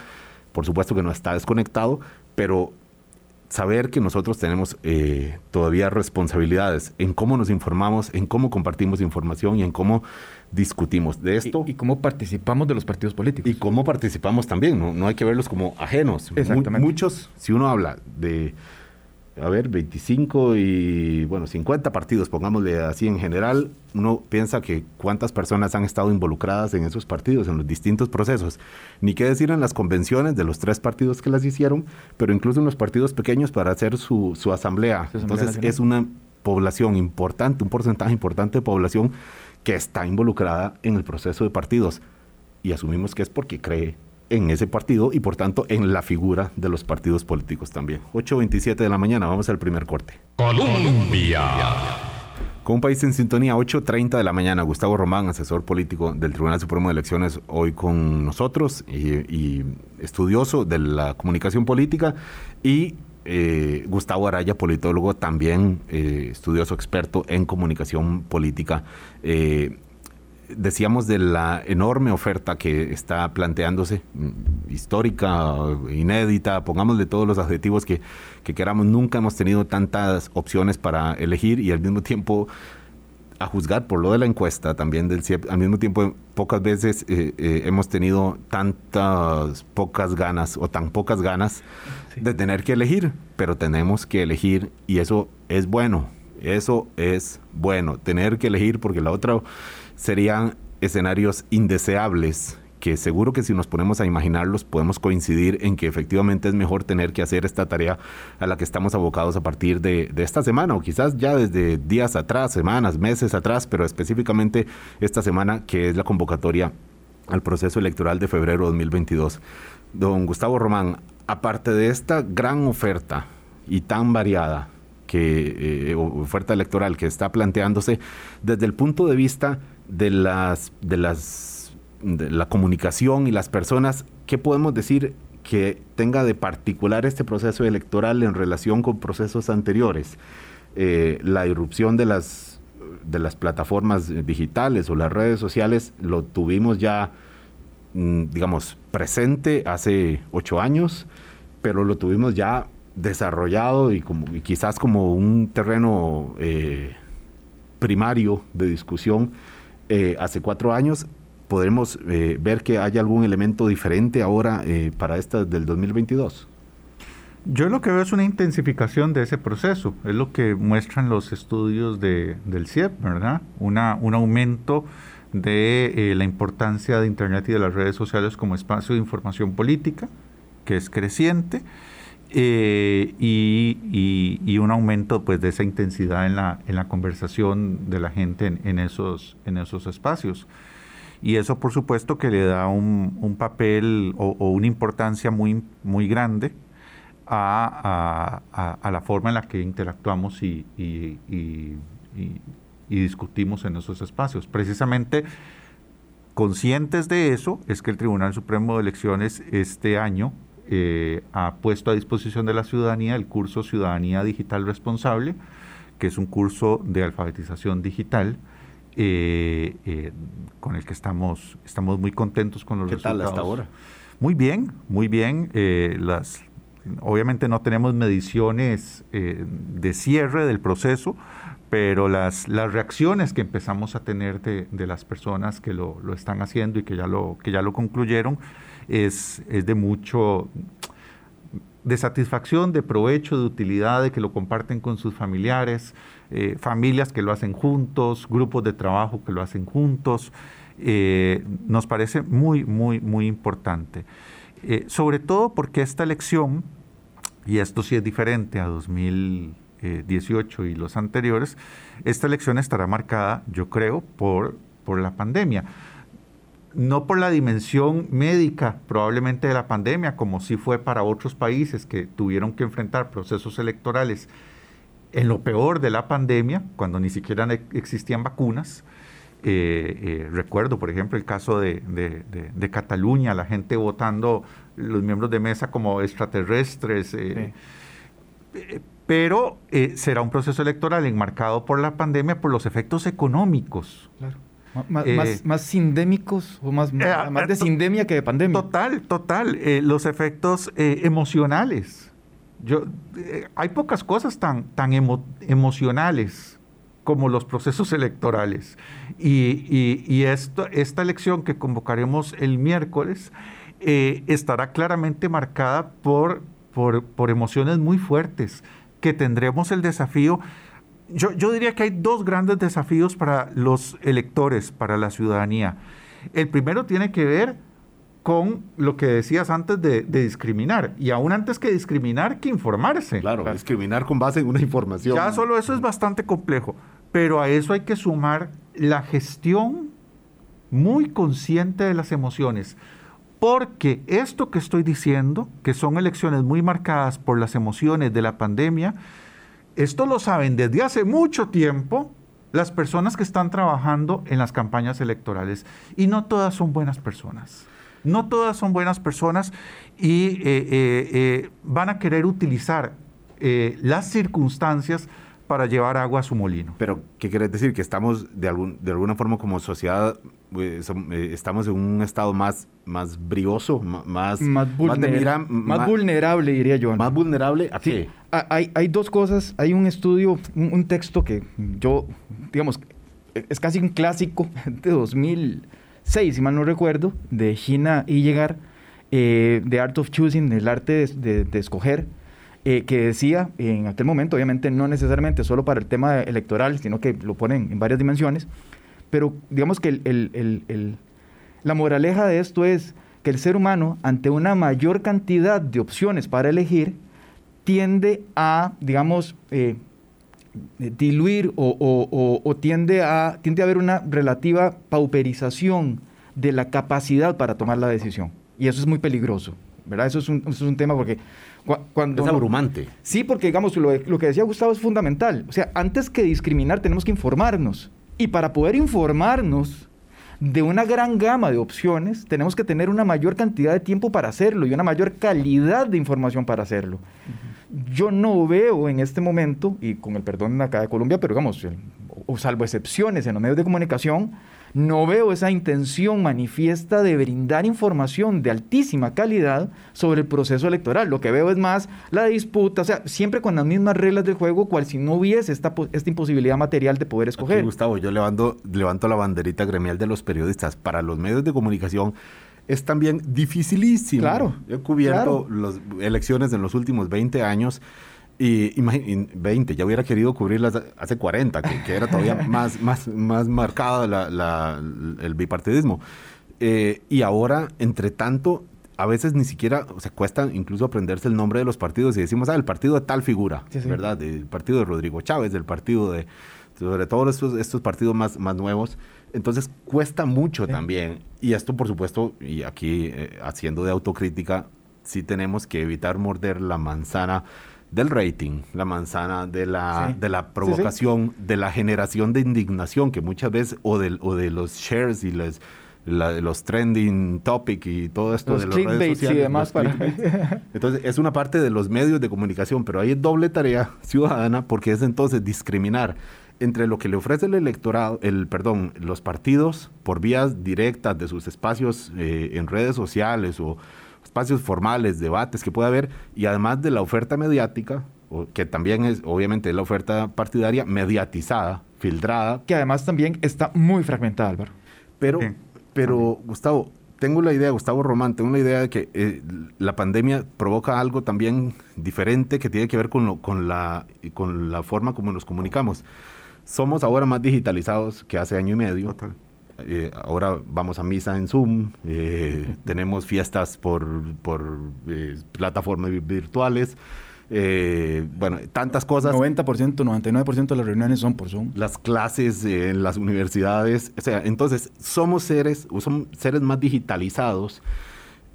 Speaker 2: por supuesto que no está desconectado, pero saber que nosotros tenemos eh, todavía responsabilidades en cómo nos informamos, en cómo compartimos información y en cómo discutimos de esto.
Speaker 4: Y, cómo participamos de los partidos políticos.
Speaker 2: Y cómo participamos también, no, no hay que verlos como ajenos.
Speaker 4: Exactamente.
Speaker 2: muchos, si uno habla de a ver, 25 y, bueno, 50 partidos, pongámosle así en general, uno piensa que cuántas personas han estado involucradas en esos partidos, en los distintos procesos. Ni qué decir en las convenciones de los tres partidos que las hicieron, pero incluso en los partidos pequeños para hacer su, su asamblea. Entonces es una población importante, un porcentaje importante de población que está involucrada en el proceso de partidos. Y asumimos que es porque cree en ese partido y por tanto en la figura de los partidos políticos también. 8.27 de la mañana, vamos al primer corte.
Speaker 1: Colombia.
Speaker 2: Con un país en sintonía, 8.30 de la mañana, Gustavo Román, asesor político del Tribunal Supremo de Elecciones, hoy con nosotros y, estudioso de la comunicación política y eh, Gustavo Araya, politólogo, también eh, estudioso experto en comunicación política. Eh, decíamos de la enorme oferta que está planteándose, mm, histórica, inédita, pongámosle todos los adjetivos que, queramos, nunca hemos tenido tantas opciones para elegir y al mismo tiempo a juzgar por lo de la encuesta también del CIEP, al mismo tiempo pocas veces eh, eh, hemos tenido tantas pocas ganas o tan pocas ganas de tener que elegir, pero tenemos que elegir y eso es bueno, eso es bueno, tener que elegir porque la otra serían escenarios indeseables que seguro que si nos ponemos a imaginarlos podemos coincidir en que efectivamente es mejor tener que hacer esta tarea a la que estamos abocados a partir de, esta semana o quizás ya desde días atrás, semanas, meses atrás, pero específicamente esta semana que es la convocatoria al proceso electoral de febrero de 2022. Don Gustavo Román, aparte de esta gran oferta y tan variada que eh, oferta electoral que está planteándose desde el punto de vista de las de las de la comunicación y las personas, ¿qué podemos decir que tenga de particular este proceso electoral en relación con procesos anteriores? Eh, la irrupción de las de las plataformas digitales o las redes sociales lo tuvimos ya, mm, digamos, presente hace ocho años, pero lo tuvimos ya desarrollado y, como, quizás como un terreno eh, primario de discusión eh, hace cuatro años, podremos eh, ver que hay algún elemento diferente ahora para esta del 2022.
Speaker 3: Yo lo que veo es una intensificación de ese proceso, es lo que muestran los estudios de, del CIEP, ¿verdad? Un aumento de la importancia de Internet y de las redes sociales como espacio de información política, que es creciente, eh, y, un aumento pues, de esa intensidad en la, en la conversación de la gente en, esos, en esos espacios. Y eso por supuesto que le da un, papel o, una importancia muy, muy grande a, la forma en la que interactuamos y, y, discutimos en esos espacios. Precisamente conscientes de eso es que el Tribunal Supremo de Elecciones este año eh, ha puesto a disposición de la ciudadanía el curso Ciudadanía Digital Responsable, que es un curso de alfabetización digital eh, eh, con el que estamos, estamos muy contentos con los
Speaker 2: ¿Qué
Speaker 3: resultados.
Speaker 2: Tal hasta ahora?
Speaker 3: Muy bien, muy bien. las, obviamente no tenemos mediciones de cierre del proceso, pero las, las reacciones que empezamos a tener de, de las personas que lo, lo, están haciendo y que ya lo, que ya lo concluyeron, es, de mucho de satisfacción, de provecho, de utilidad, de que lo comparten con sus familiares, eh, familias que lo hacen juntos, grupos de trabajo que lo hacen juntos. Eh, nos parece muy, muy, muy importante. Eh, sobre todo porque esta elección, y esto sí es diferente a 2018 y los anteriores, esta elección estará marcada, yo creo, por, por la pandemia no por la dimensión médica probablemente de la pandemia, como sí fue para otros países que tuvieron que enfrentar procesos electorales en lo peor de la pandemia, cuando ni siquiera existían vacunas, recuerdo, por ejemplo, el caso de, Cataluña, la gente votando, los miembros de mesa como extraterrestres. pero será un proceso electoral enmarcado por la pandemia, por los efectos económicos.
Speaker 4: Claro. Eh, más, sindémicos o más, eh, más de eh, sindemia que de pandemia.
Speaker 3: Total, total. los efectos emocionales. Yo, hay pocas cosas tan, tan emocionales como los procesos electorales. Y, esto, esta elección que convocaremos el miércoles estará claramente marcada por, por, por emociones muy fuertes, que tendremos el desafío yo, diría que hay dos grandes desafíos para los electores, para la ciudadanía. El primero tiene que ver con lo que decías antes de, discriminar. Y aún antes que discriminar, que informarse.
Speaker 2: Claro, discriminar con base en una información.
Speaker 3: Ya solo eso es bastante complejo. Pero a eso hay que sumar la gestión muy consciente de las emociones. Porque esto que estoy diciendo, que son elecciones muy marcadas por las emociones de la pandemia, esto lo saben desde hace mucho tiempo las personas que están trabajando en las campañas electorales y no todas son buenas personas. No todas son buenas personas y eh, eh, eh, van a querer utilizar las circunstancias para llevar agua a su molino.
Speaker 2: Pero, ¿qué quiere decir? Que estamos de, algún, de alguna forma como sociedad, estamos en un estado más, más brioso, más,
Speaker 4: más, vulnerable, diría yo.
Speaker 2: ¿Más vulnerable a qué?
Speaker 4: hay, hay dos cosas. Hay un estudio, un, texto que yo, digamos, es casi un clásico de 2006, si mal no recuerdo, de Gina Illegar, eh, The Art of Choosing, el arte de, escoger, eh, que decía en aquel momento, obviamente no necesariamente solo para el tema electoral, sino que lo ponen en varias dimensiones, pero digamos que la moraleja de esto es que el ser humano, ante una mayor cantidad de opciones para elegir, tiende a, digamos, eh, diluir o, tiende, a, tiende a haber una relativa pauperización de la capacidad para tomar la decisión. Y eso es muy peligroso, ¿verdad? Eso es un, es un tema porque cuando...
Speaker 2: Es abrumante.
Speaker 4: sí, porque digamos, lo, lo que decía Gustavo es fundamental. O sea, antes que discriminar tenemos que informarnos. Y para poder informarnos de una gran gama de opciones, tenemos que tener una mayor cantidad de tiempo para hacerlo y una mayor calidad de información para hacerlo. Yo no veo en este momento, y con el perdón acá de Colombia, pero digamos, o salvo excepciones en los medios de comunicación, no veo esa intención manifiesta de brindar información de altísima calidad sobre el proceso electoral. Lo que veo es más la disputa, o sea, siempre con las mismas reglas del juego, cual si no hubiese esta, esta imposibilidad material de poder escoger.
Speaker 2: Gustavo, yo levanto, levanto la banderita gremial de los periodistas. Para los medios de comunicación, es también dificilísimo.
Speaker 4: Claro.
Speaker 2: Yo he cubierto las elecciones en los últimos 20 años. Y 20, ya hubiera querido cubrirlas hace 40, que, era todavía más, más, más marcado el bipartidismo. Eh, y ahora, entre tanto, a veces ni siquiera, o sea, cuesta incluso aprenderse el nombre de los partidos y decimos, ah, el partido de tal figura, ¿verdad? El partido de Rodrigo Chávez, el partido de, sobre todo estos, estos partidos más, más nuevos. Entonces cuesta mucho también. Y esto, por supuesto, y aquí eh, haciendo de autocrítica, sí tenemos que evitar morder la manzana del rating, la manzana de la, de la provocación, de la generación de indignación, que muchas veces, o de, o de los shares y los, los trending topic y todo esto
Speaker 4: los de las redes sociales. Y demás
Speaker 2: Entonces, es una parte de los medios de comunicación, pero hay doble tarea ciudadana porque es entonces discriminar entre lo que le ofrece el electorado, el, perdón, los partidos por vías directas de sus espacios eh, en redes sociales o espacios formales, debates que pueda haber, y además de la oferta mediática, que también es obviamente la oferta partidaria mediatizada, filtrada.
Speaker 4: Que además también está muy fragmentada, Álvaro.
Speaker 2: Pero, pero Gustavo, tengo la idea, Gustavo Román, tengo la idea de que eh, la pandemia provoca algo también diferente que tiene que ver con, lo, con, la, con la forma como nos comunicamos. Somos ahora más digitalizados que hace año y medio. Eh, ahora vamos a misa en Zoom, eh, tenemos fiestas por, por eh, plataformas virtuales. bueno, tantas cosas.
Speaker 4: 90%, 99% de las reuniones son por Zoom.
Speaker 2: Las clases en las universidades. O sea, entonces somos seres, somos seres más digitalizados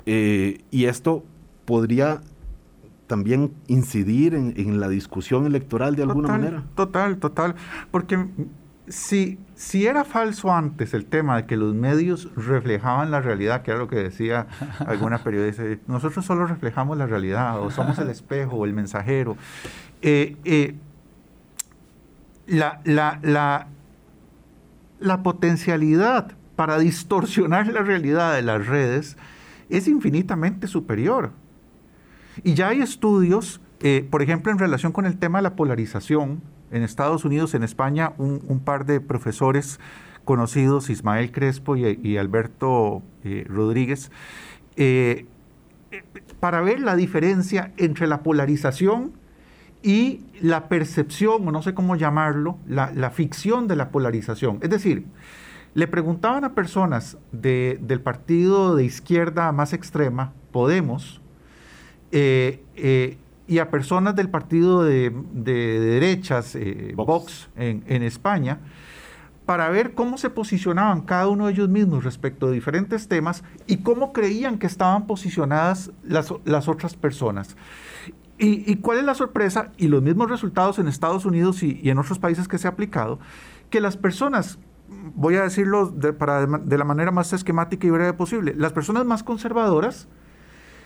Speaker 2: y esto podría también incidir en, la discusión electoral de alguna manera.
Speaker 3: Total, total, porque si, si era falso antes el tema de que los medios reflejaban la realidad, que era lo que decía alguna periodista, nosotros solo reflejamos la realidad, o somos el espejo, o el mensajero. Eh, eh, la, la, la potencialidad para distorsionar la realidad de las redes es infinitamente superior. Y ya hay estudios, eh, por ejemplo, en relación con el tema de la polarización, en Estados Unidos, en España, un, par de profesores conocidos, Ismael Crespo y, Alberto eh, Rodríguez, eh, para ver la diferencia entre la polarización y la percepción, o no sé cómo llamarlo, la, ficción de la polarización. Es decir, le preguntaban a personas del partido de izquierda más extrema, Podemos, eh, y a personas del partido de, derechas, eh, Vox, en, España, para ver cómo se posicionaban cada uno de ellos mismos respecto de diferentes temas y cómo creían que estaban posicionadas las, otras personas. Y, cuál es la sorpresa? Y los mismos resultados en Estados Unidos y, en otros países que se ha aplicado, que las personas, voy a decirlo de, para, de la manera más esquemática y breve posible, las personas más conservadoras,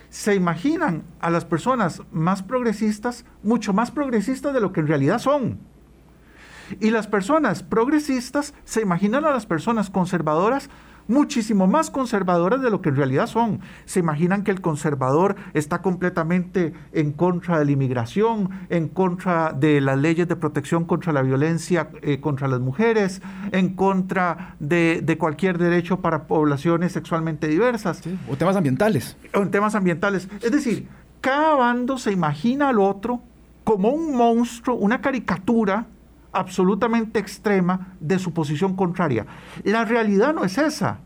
Speaker 3: se imaginan a las personas más progresistas mucho más progresistas de lo que en realidad son. Y las personas progresistas se imaginan a las personas conservadoras muchísimo más conservadoras de lo que en realidad son. Se imaginan que el conservador está completamente en contra de la inmigración, en contra de las leyes de protección contra la violencia eh, contra las mujeres, en contra de, cualquier derecho para poblaciones sexualmente diversas.
Speaker 4: o temas ambientales.
Speaker 3: O en temas ambientales. Es decir, cada bando se imagina al otro como un monstruo, una caricatura absolutamente extrema de su posición contraria. La realidad no es esa.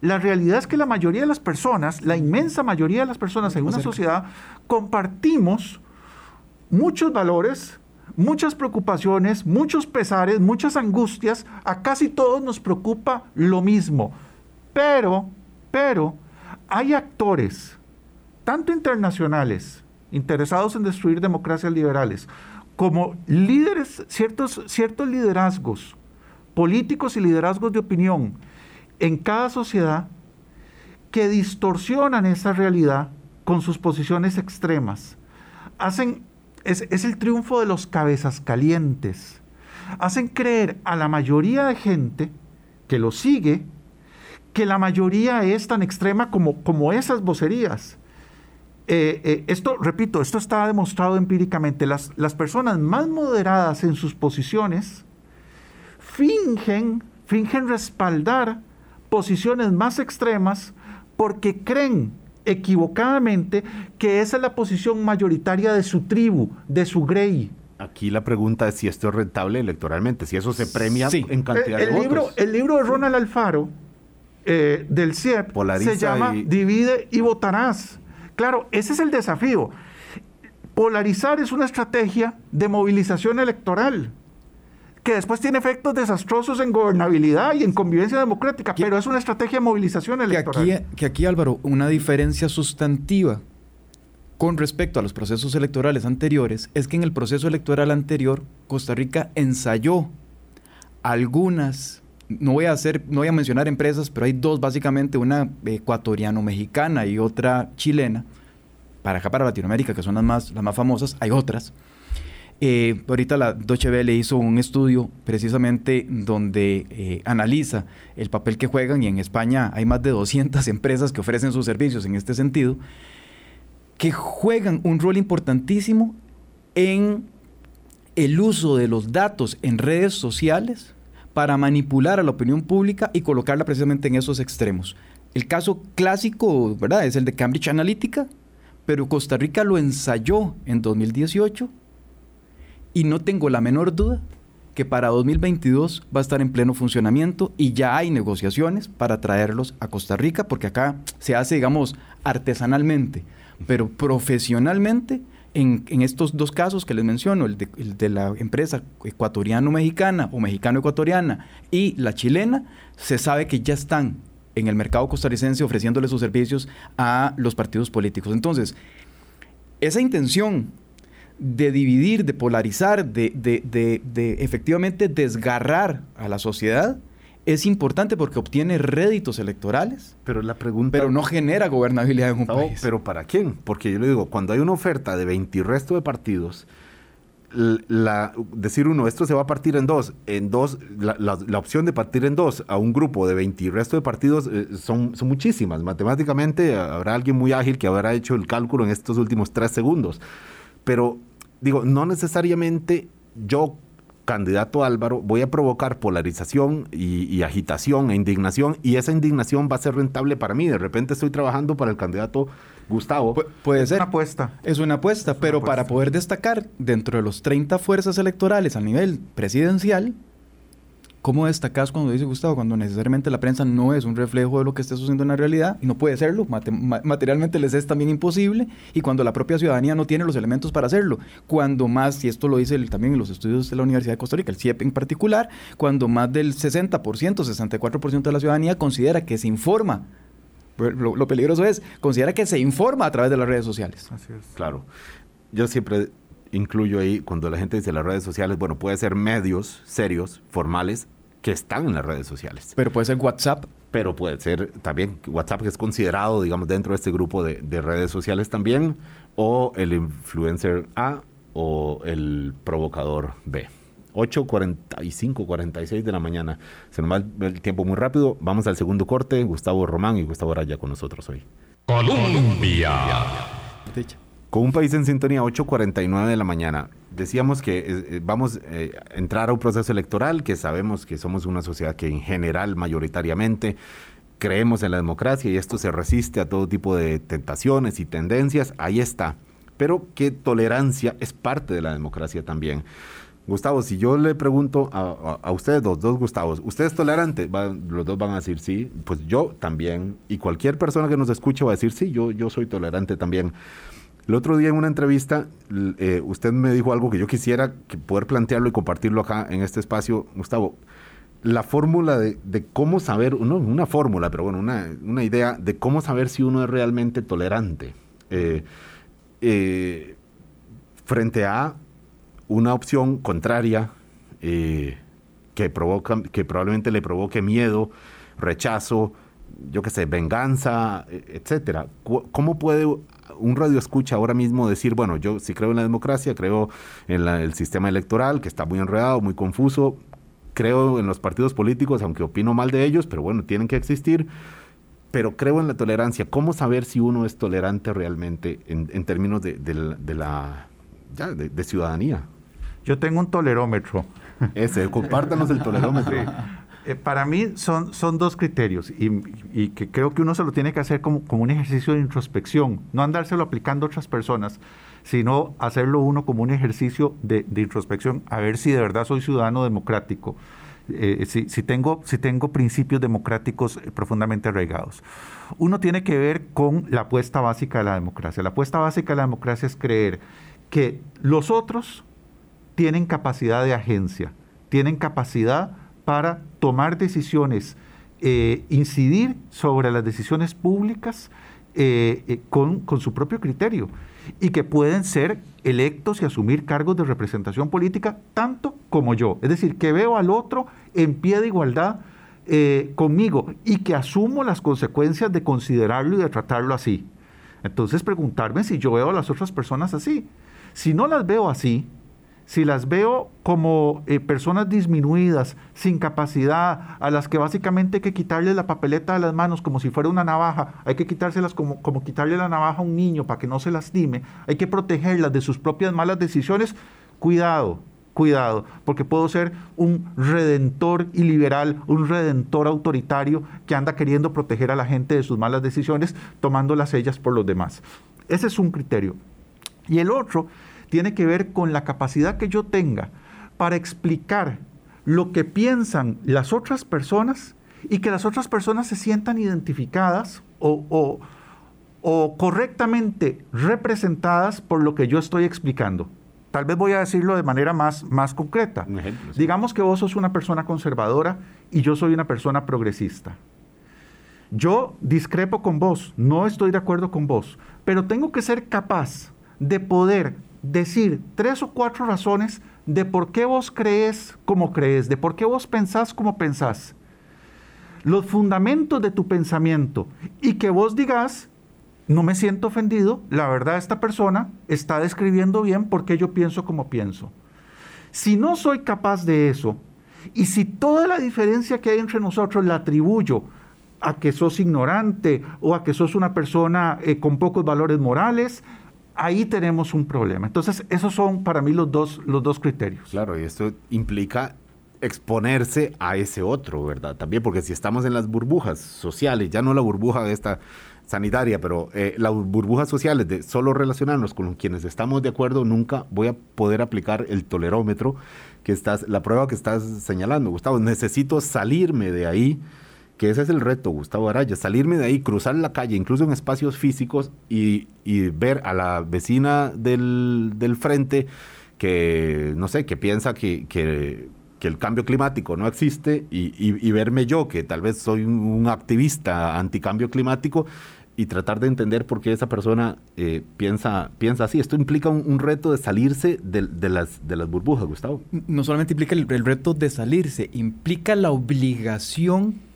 Speaker 3: La realidad es que la mayoría de las personas, la inmensa mayoría de las personas en una sociedad, compartimos muchos valores, muchas preocupaciones, muchos pesares, muchas angustias. A casi todos nos preocupa lo mismo. Pero, pero, hay actores, tanto internacionales, interesados en destruir democracias liberales, como líderes, ciertos, ciertos liderazgos políticos y liderazgos de opinión en cada sociedad que distorsionan esa realidad con sus posiciones extremas. Hacen, es, es el triunfo de los cabezas calientes. Hacen creer a la mayoría de gente que lo sigue que la mayoría es tan extrema como, como esas vocerías. Eh, eh, esto, repito, esto está demostrado empíricamente. Las, las personas más moderadas en sus posiciones fingen, fingen respaldar posiciones más extremas porque creen equivocadamente que esa es la posición mayoritaria de su tribu, de su grey.
Speaker 2: Aquí la pregunta es si esto es rentable electoralmente, si eso se premia en cantidad
Speaker 3: el,
Speaker 2: de
Speaker 3: libro,
Speaker 2: votos.
Speaker 3: El libro de Ronald Alfaro, eh, del CIEP, se llama Divide y votarás. Claro, ese es el desafío. Polarizar es una estrategia de movilización electoral que después tiene efectos desastrosos en gobernabilidad y en convivencia democrática, pero es una estrategia de movilización electoral.
Speaker 4: Que aquí, que aquí, Álvaro, una diferencia sustantiva con respecto a los procesos electorales anteriores es que en el proceso electoral anterior Costa Rica ensayó algunas no voy a hacer, no voy a mencionar empresas, pero hay dos básicamente, una ecuatoriano-mexicana y otra chilena, para acá para Latinoamérica, que son las más, las más famosas, hay otras. Eh, ahorita la Deutsche Welle hizo un estudio precisamente donde eh, analiza el papel que juegan y en España hay más de 200 empresas que ofrecen sus servicios en este sentido, que juegan un rol importantísimo en el uso de los datos en redes sociales para manipular a la opinión pública y colocarla precisamente en esos extremos. El caso clásico, ¿verdad? Es el de Cambridge Analytica, pero Costa Rica lo ensayó en 2018 y no tengo la menor duda que para 2022 va a estar en pleno funcionamiento y ya hay negociaciones para traerlos a Costa Rica, porque acá se hace, digamos, artesanalmente, pero profesionalmente en, estos dos casos que les menciono, el de, la empresa ecuatoriano-mexicana o mexicano-ecuatoriana y la chilena, se sabe que ya están en el mercado costarricense ofreciéndole sus servicios a los partidos políticos. Entonces, esa intención de dividir, de polarizar, de, de, efectivamente desgarrar a la sociedad, es importante porque obtiene réditos electorales.
Speaker 2: Pero la pregunta.
Speaker 4: Pero no genera gobernabilidad en un país.
Speaker 2: Pero ¿para quién? Porque yo le digo, cuando hay una oferta de 20 y resto de partidos, la, decir uno, esto se va a partir en dos, en dos, la, opción de partir en dos a un grupo de 20 y resto de partidos eh, son, son muchísimas. Matemáticamente habrá alguien muy ágil que habrá hecho el cálculo en estos últimos tres segundos. Pero digo, no necesariamente yo candidato Álvaro, voy a provocar polarización y, agitación e indignación y esa indignación va a ser rentable para mí. De repente estoy trabajando para el candidato Gustavo.
Speaker 4: puede ser. una apuesta. Es una apuesta, pero para poder destacar dentro de los 30 fuerzas electorales a nivel presidencial, ¿Cómo destacas cuando dice Gustavo? Cuando necesariamente la prensa no es un reflejo de lo que esté sucediendo en la realidad y no puede serlo, materialmente les es también imposible y cuando la propia ciudadanía no tiene los elementos para hacerlo. Cuando más, y esto lo dice también en los estudios de la Universidad de Costa Rica, el CIEP en particular, cuando más del 60%, 64% de la ciudadanía considera que se informa lo, lo, peligroso es, considera que se informa a través de las redes sociales.
Speaker 2: Así es. Claro. Yo siempre incluyo ahí, cuando la gente dice las redes sociales, bueno, puede ser medios serios, formales, que están en las redes sociales.
Speaker 4: Pero puede ser WhatsApp.
Speaker 2: Pero puede ser también WhatsApp, que es considerado, digamos, dentro de este grupo de, redes sociales también, o el influencer A o el provocador B. 8.45, 46 de la mañana. Se nos va el tiempo muy rápido. Vamos al segundo corte. Gustavo Román y Gustavo Araya con nosotros hoy.
Speaker 1: Colombia.
Speaker 2: Con un país en sintonía, 8.49 de la mañana. Decíamos que eh, eh, vamos eh, a entrar a un proceso electoral, que sabemos que somos una sociedad que en general, mayoritariamente, creemos en la democracia y esto se resiste a todo tipo de tentaciones y tendencias. Ahí está. Pero que tolerancia es parte de la democracia también. Gustavo, si yo le pregunto a, ustedes dos, dos Gustavos, ¿usted es tolerante? los dos van a decir sí, pues yo también. Y cualquier persona que nos escuche va a decir sí, yo, yo soy tolerante también. El otro día en una entrevista, eh, usted me dijo algo que yo quisiera poder plantearlo y compartirlo acá en este espacio. Gustavo, la fórmula de, cómo saber, no una fórmula, pero bueno, una, idea de cómo saber si uno es realmente tolerante eh, eh, frente a una opción contraria que, provoca, que probablemente le provoque miedo, rechazo, yo qué sé, venganza, e, etcétera. ¿Cómo puede un radio escucha ahora mismo decir, bueno, yo sí creo en la democracia, creo en el sistema electoral, que está muy enredado, muy confuso, creo en los partidos políticos, aunque opino mal de ellos, pero bueno, tienen que existir, pero creo en la tolerancia. ¿Cómo saber si uno es tolerante realmente en, términos de, la de, ciudadanía?
Speaker 3: Yo tengo un tolerómetro.
Speaker 2: Ese, compártanos el tolerómetro.
Speaker 3: Eh, para mí son, son dos criterios y, que creo que uno se lo tiene que hacer como, como, un ejercicio de introspección, no andárselo aplicando a otras personas, sino hacerlo uno como un ejercicio de, introspección, a ver si de verdad soy ciudadano democrático, eh, si, si, tengo, si tengo principios democráticos eh, profundamente arraigados. Uno tiene que ver con la apuesta básica de la democracia. La apuesta básica de la democracia es creer que los otros tienen capacidad de agencia, tienen capacidad para tomar decisiones, eh, incidir sobre las decisiones públicas eh, eh, con, con su propio criterio y que pueden ser electos y asumir cargos de representación política tanto como yo. Es decir, que veo al otro en pie de igualdad conmigo y que asumo las consecuencias de considerarlo y de tratarlo así. Entonces preguntarme si yo veo a las otras personas así. Si no las veo así, si las veo como eh, personas disminuidas, sin capacidad, a las que básicamente hay que quitarle la papeleta de las manos como si fuera una navaja, hay que quitárselas como, como quitarle la navaja a un niño para que no se lastime, hay que protegerlas de sus propias malas decisiones, cuidado, cuidado, porque puedo ser un redentor iliberal, un redentor autoritario que anda queriendo proteger a la gente de sus malas decisiones, tomándolas ellas por los demás. Ese es un criterio. Y el otro tiene que ver con la capacidad que yo tenga para explicar lo que piensan las otras personas y que las otras personas se sientan identificadas o, correctamente representadas por lo que yo estoy explicando. Tal vez voy a decirlo de manera más, más concreta. Digamos que vos sos una persona conservadora y yo soy una persona progresista. Yo discrepo con vos, no estoy de acuerdo con vos, pero tengo que ser capaz de poder decir tres o cuatro razones de por qué vos crees como crees, de por qué vos pensás como pensás, los fundamentos de tu pensamiento y que vos digas, no me siento ofendido, la verdad esta persona está describiendo bien por qué yo pienso como pienso. Si no soy capaz de eso, y si toda la diferencia que hay entre nosotros la atribuyo a que sos ignorante o a que sos una persona eh, con pocos valores morales, ahí tenemos un problema. Entonces, esos son para mí los dos, los dos criterios.
Speaker 2: Claro, y esto implica exponerse a ese otro, ¿verdad? También porque si estamos en las burbujas sociales, ya no la burbuja de esta sanitaria, pero eh, las burbujas sociales de solo relacionarnos con quienes estamos de acuerdo, nunca voy a poder aplicar el tolerómetro que estás, la prueba que estás señalando, Gustavo. Necesito salirme de ahí, que ese es el reto, Gustavo Araya, salirme de ahí, cruzar la calle, incluso en espacios físicos, y, ver a la vecina del, frente que, no sé, que piensa que, que, el cambio climático no existe y, verme yo, que tal vez soy un activista anticambio climático, y tratar de entender por qué esa persona eh, piensa, piensa así. Esto implica un, reto de salirse de, las, de las burbujas, Gustavo.
Speaker 4: No solamente implica el, reto de salirse, implica la obligación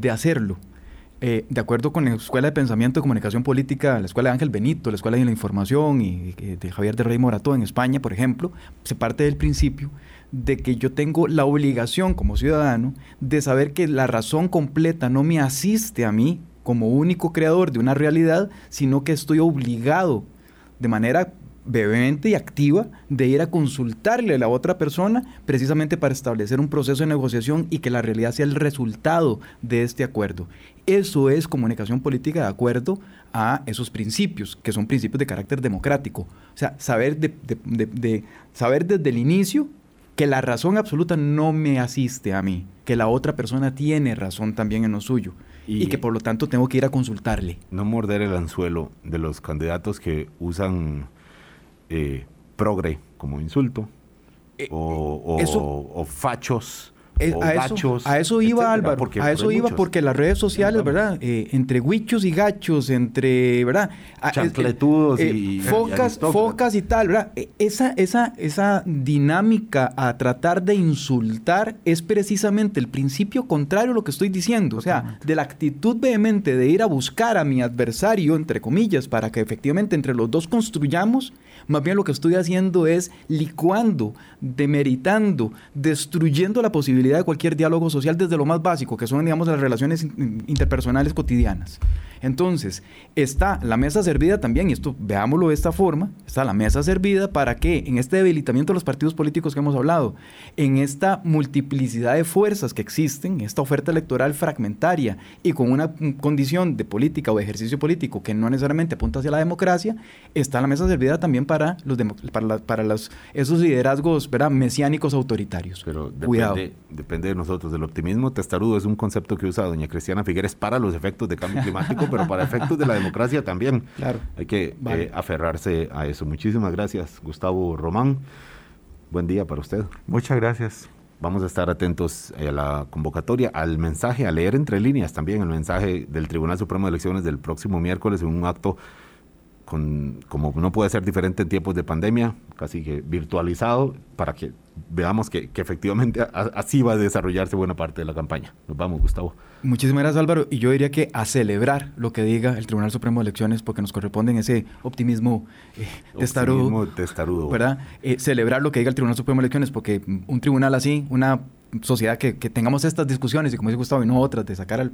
Speaker 4: de hacerlo. Eh, de acuerdo con la Escuela de Pensamiento y Comunicación Política, la Escuela de Ángel Benito, la Escuela de la Información y, de Javier de Rey Morató en España, por ejemplo, se parte del principio de que yo tengo la obligación como ciudadano de saber que la razón completa no me asiste a mí como único creador de una realidad, sino que estoy obligado de manera vehemente y activa de ir a consultarle a la otra persona precisamente para establecer un proceso de negociación y que la realidad sea el resultado de este acuerdo. Eso es comunicación política de acuerdo a esos principios, que son principios de carácter democrático. O sea, saber, de, saber desde el inicio que la razón absoluta no me asiste a mí, que la otra persona tiene razón también en lo suyo y, que por lo tanto tengo que ir a consultarle.
Speaker 2: No morder el anzuelo de los candidatos que usan eh, progre como insulto eh, o, o, fachos
Speaker 4: eh, a, eso, a, eso, iba Álvaro, a eso iba porque las redes sociales, ¿verdad? Eh, entre huichos y gachos, entre, ¿verdad?
Speaker 2: Chancletudos
Speaker 4: eh, y, focas, focas y tal, ¿verdad? Esa, esa, esa dinámica a tratar de insultar es precisamente el principio contrario a lo que estoy diciendo, o sea, de la actitud vehemente de ir a buscar a mi adversario, entre comillas, para que efectivamente entre los dos construyamos, más bien lo que estoy haciendo es licuando, demeritando, destruyendo la posibilidad de cualquier diálogo social desde lo más básico, que son, digamos, las relaciones interpersonales cotidianas. Entonces, está la mesa servida también, y esto veámoslo de esta forma, está la mesa servida para que en este debilitamiento de los partidos políticos que hemos hablado, en esta multiplicidad de fuerzas que existen, esta oferta electoral fragmentaria y con una condición de política o de ejercicio político que no necesariamente apunta hacia la democracia, está la mesa servida también para los para, para los, esos liderazgos ¿verdad? mesiánicos autoritarios.
Speaker 2: Pero Cuidado depende de nosotros. El optimismo testarudo es un concepto que usa doña Cristiana Figueres para los efectos de cambio climático, pero para efectos de la democracia también.
Speaker 4: Claro.
Speaker 2: Hay que eh, aferrarse a eso. Muchísimas gracias, Gustavo Román. Buen día para usted.
Speaker 3: Muchas gracias.
Speaker 2: Vamos a estar atentos a la convocatoria, al mensaje, a leer entre líneas también el mensaje del Tribunal Supremo de Elecciones del próximo miércoles en un acto con, como no puede ser diferente en tiempos de pandemia, casi que virtualizado, para que veamos que, efectivamente así va a desarrollarse buena parte de la campaña. Nos vamos, Gustavo.
Speaker 4: Muchísimas gracias, Álvaro. Y yo diría que a celebrar lo que diga el Tribunal Supremo de Elecciones, porque nos corresponde en ese optimismo, eh, testarudo.
Speaker 2: testarudo.
Speaker 4: ¿Verdad? Eh, celebrar lo que diga el Tribunal Supremo de Elecciones, porque un tribunal así, una sociedad que, tengamos estas discusiones y como dice Gustavo, y no otras de sacar al,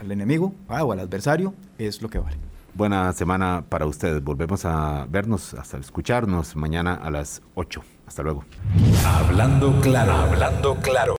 Speaker 4: al enemigo ah, o al adversario, es lo que vale.
Speaker 2: Buena semana para ustedes. Volvemos a vernos, hasta escucharnos mañana a las 8. Hasta luego.
Speaker 1: Hablando claro, hablando claro.